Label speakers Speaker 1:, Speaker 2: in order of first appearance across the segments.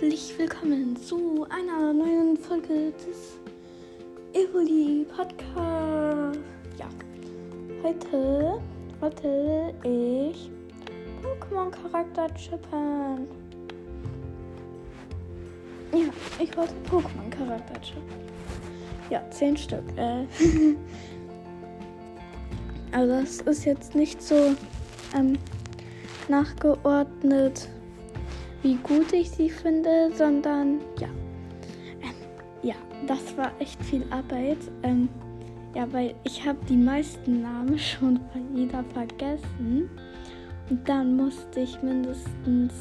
Speaker 1: herzlich willkommen zu einer neuen Folge des Evoli Podcast. Ja, heute wollte ich Pokémon-Charakter chippen. Ja, ich wollte Pokémon-Charakter chippen. Ja, zehn Stück. Äh. also das ist jetzt nicht so ähm, nachgeordnet wie gut ich sie finde, sondern ja. Ähm, ja, das war echt viel Arbeit. Ähm, ja, weil ich habe die meisten Namen schon wieder vergessen. Und dann musste ich mindestens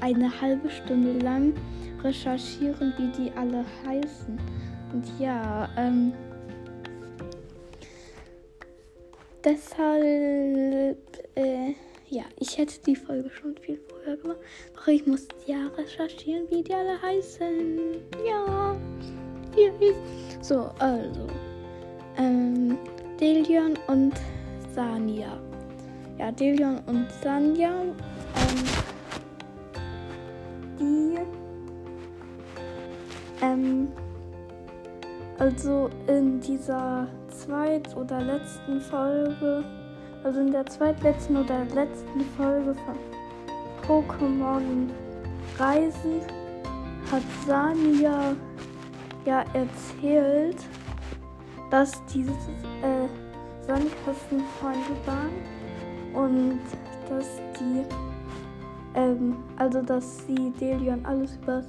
Speaker 1: eine halbe Stunde lang recherchieren, wie die alle heißen. Und ja, ähm, deshalb, äh, ja, ich hätte die Folge schon viel früher gemacht. Doch ich muss ja recherchieren, wie die alle heißen. Ja. So, also. Ähm, Delion und Sania. Ja, Delion und Sanja. Ähm, die. Ähm, also in dieser zweit- oder letzten Folge also in der zweitletzten oder letzten Folge von Pokémon Reisen hat Sania ja erzählt, dass diese äh, Sandkassenfreunde waren und dass die, ähm, also dass sie Delion alles über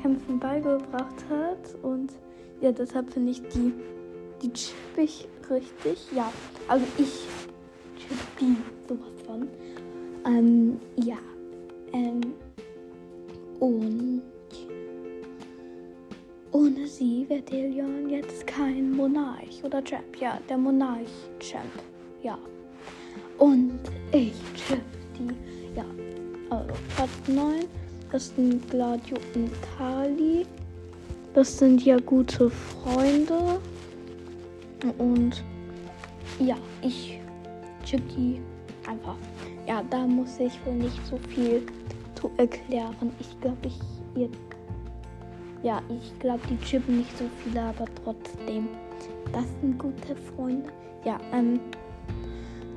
Speaker 1: Kämpfen beigebracht hat und ja, deshalb finde ich die, die chippig richtig. Ja, also ich Sowas von. Ähm, ja. Ähm, und ohne sie wäre Delion jetzt kein Monarch oder Champ. Ja, der Monarch-Champ. Ja. Und ich chip die. Ja. Also, Part 9. Das sind Gladio und Kali. Das sind ja gute Freunde. Und ja, ich Chicky einfach. Ja, da muss ich wohl nicht so viel zu erklären. Ich glaube, ich ihr. Ja, ich glaube, die chippen nicht so viele, aber trotzdem. Das sind gute Freunde. Ja, ähm.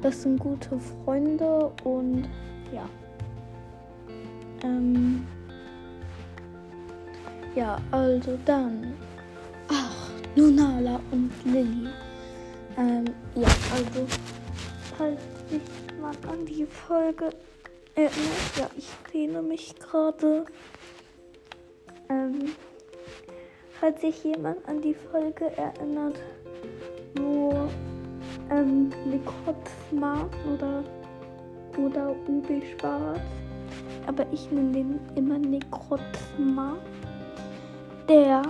Speaker 1: Das sind gute Freunde und ja. Ähm. Ja, also dann. Ach, Lunala und Lilly. Ähm, ja, also falls sich mal an die Folge erinnert. Ja, ich lehne mich gerade. Ähm, falls sich jemand an die Folge erinnert, wo ähm, Likotma oder, oder UB Schwarz, aber ich nenne den immer Nekrotma. Der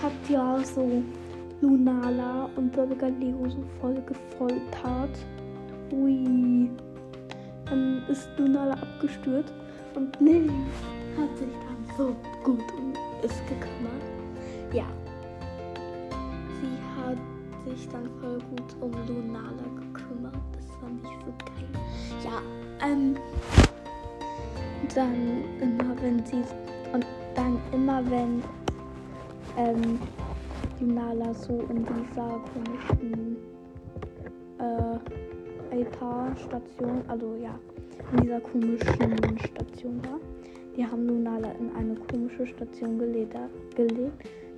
Speaker 1: hat ja so Lunala und Galileo so voll gefoltert. Ui. Dann ist Lunala abgestürzt und Lilly hat sich dann so gut um es gekümmert. Ja. Sie hat sich dann voll gut um Lunala gekümmert. Das fand ich so geil. Ja, ähm. Dann immer wenn sie und dann immer wenn ähm, die Nala so in dieser komischen Altar-Station, also ja, in dieser komischen Station war. Die haben Lunala in eine komische Station gelegt,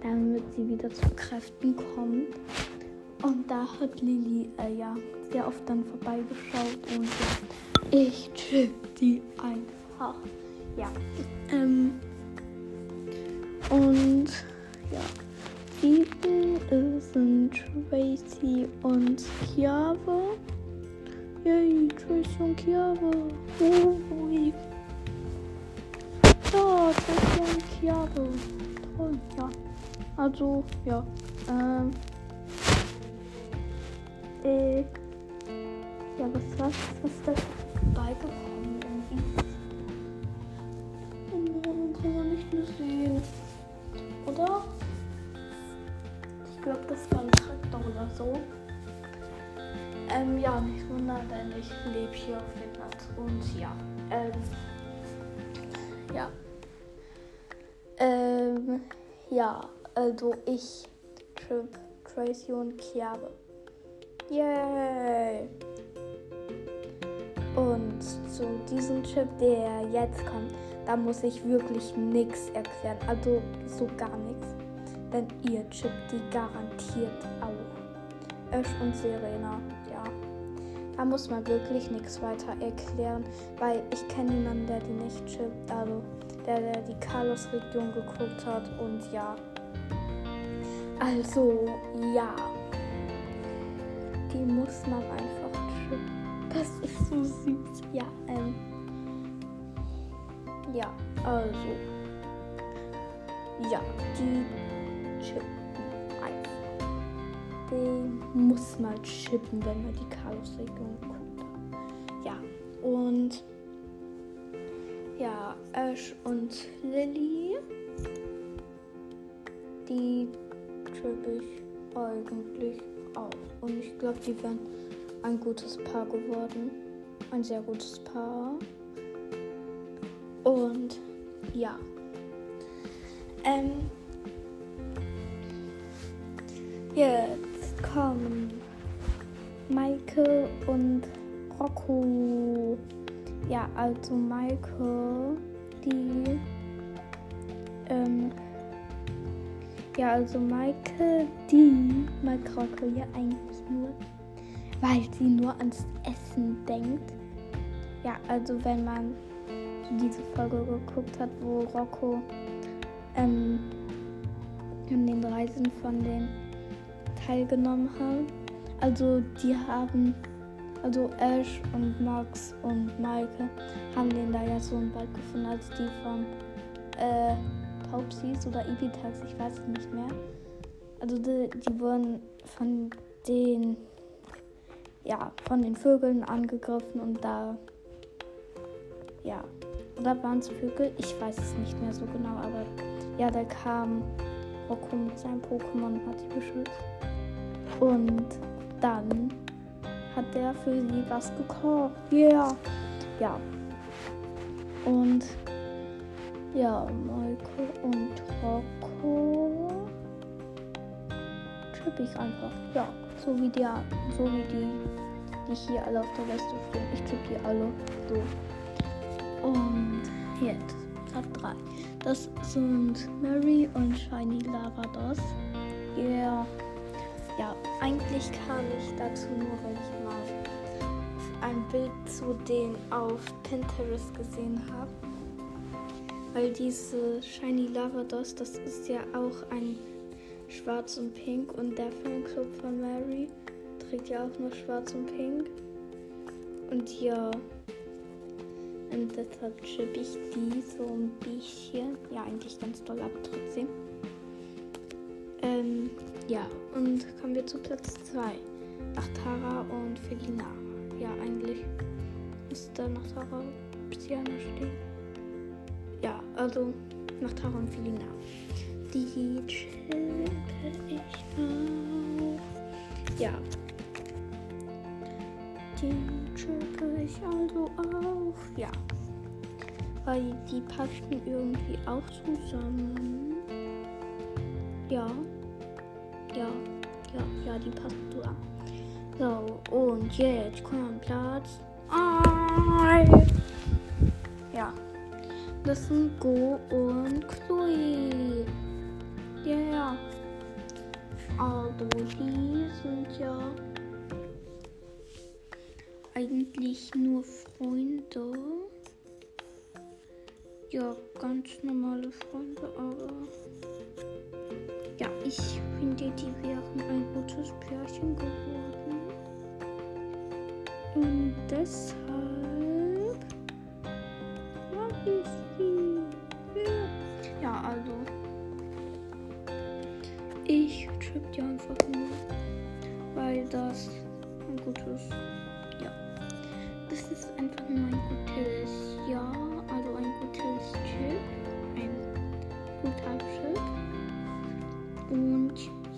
Speaker 1: damit sie wieder zu Kräften kommt. Und da hat Lili äh, ja sehr oft dann vorbeigeschaut und ja, ich chill die einfach. Ja. Ähm, und ja. Sieben sind Tracy und Kiave. Yay, Tracy und Kiave. Ui. Ja, Tracy und Kiave. Toll, ja. Also, ja. Ähm. Äh. Ja, was was was ist das beigekommen irgendwie? Und kann man nicht mehr sehen. Oder? glaube, das war ein Traktor oder so. Ähm, ja, nicht wundern, denn ich lebe hier auf Finnland. Und ja, ähm, ja. Ähm, ja, also ich Chip Tracy und Kiabe. Yay! Und zu diesem Chip, der jetzt kommt, da muss ich wirklich nichts erklären. Also so gar nichts. Denn ihr chippt die garantiert auch. Ash und Serena. Da muss man wirklich nichts weiter erklären, weil ich kenne niemanden, der die nicht chippt. Also der, der die Carlos-Region geguckt hat und ja. Also, ja. Die muss man einfach chippen. Das ist so süß. Ja, ähm. Ja, also. Ja, die einfach. Den muss man chippen, wenn man die Carlos-Region guckt. Ja, und. Ja, Ash und Lily. Die trippe ich eigentlich auch. Und ich glaube, die wären ein gutes Paar geworden. Ein sehr gutes Paar. Und ja. Ähm, Ja, also Michael, die. Ähm, ja, also Michael, die mag Rocco ja eigentlich nur, weil sie nur ans Essen denkt. Ja, also wenn man diese Folge geguckt hat, wo Rocco ähm, an den Reisen von denen teilgenommen hat. Also die haben, also Ash und Max und Maike haben den da ja so im Wald gefunden, als die von äh, Taubsis oder Ibitax, ich weiß es nicht mehr. Also die, die wurden von den ja, von den Vögeln angegriffen und da ja, oder waren es Vögel? Ich weiß es nicht mehr so genau, aber ja, da kam Rocco mit seinem Pokémon und hat sie beschützt. Und dann hat der für sie was gekocht. Yeah. Ja. Und ja, Maike und Rocco tripp ich einfach. Ja, so wie die, so wie die, die hier alle auf der Liste stehen. Ich tripp die alle so. Und jetzt Top 3. Das sind Mary und Shiny Lavados. Yeah. Ja, eigentlich kam ich dazu nur, weil ich mal ein Bild zu denen auf Pinterest gesehen habe. Weil diese Shiny Lavados, das ist ja auch ein Schwarz und Pink und der Fanclub von Mary trägt ja auch nur Schwarz und Pink. Und ja, und deshalb chippe ich die so ein bisschen. Ja, eigentlich ganz toll, aber trotzdem. Ähm, ja, und kommen wir zu Platz 2. Nach Tara und Felina. Ja, eigentlich müsste nach Tara Psyana stehen. Ja, also nach Tara und Felina. Die chippe ich auf. Ja. Die chippe ich also auf. Ja. Weil die passen irgendwie auch zusammen. Ja. Ja. Ja, ja, die passen zusammen. So, und jetzt kommt Platz 1. Ja. Das sind Go und Chloe. Ja, ja. Also, die sind ja eigentlich nur Freunde. Ja, ganz normale Freunde, aber ja, ich finde, die wären ein gutes Pärchen geworden. Und deshalb mag ich sie. Ja, ja also ich trip die einfach nur, weil das ein gutes das ist einfach nur ein gutes Ja, also ein gutes Chip. Ein guter Chip. Und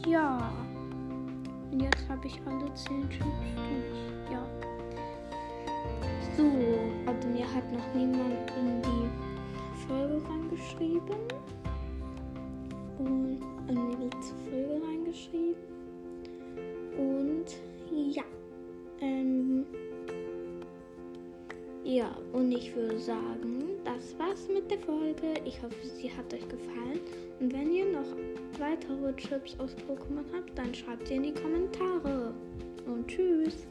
Speaker 1: ja. Und jetzt habe ich alle 10 Chips durch. Ja. So, also mir hat noch niemand in die Folge reingeschrieben. und an die letzte Folge reingeschrieben. Und ja, ähm, ja, und ich würde sagen, das war's mit der Folge. Ich hoffe, sie hat euch gefallen. Und wenn ihr noch weitere Chips aus Pokémon habt, dann schreibt sie in die Kommentare. Und tschüss.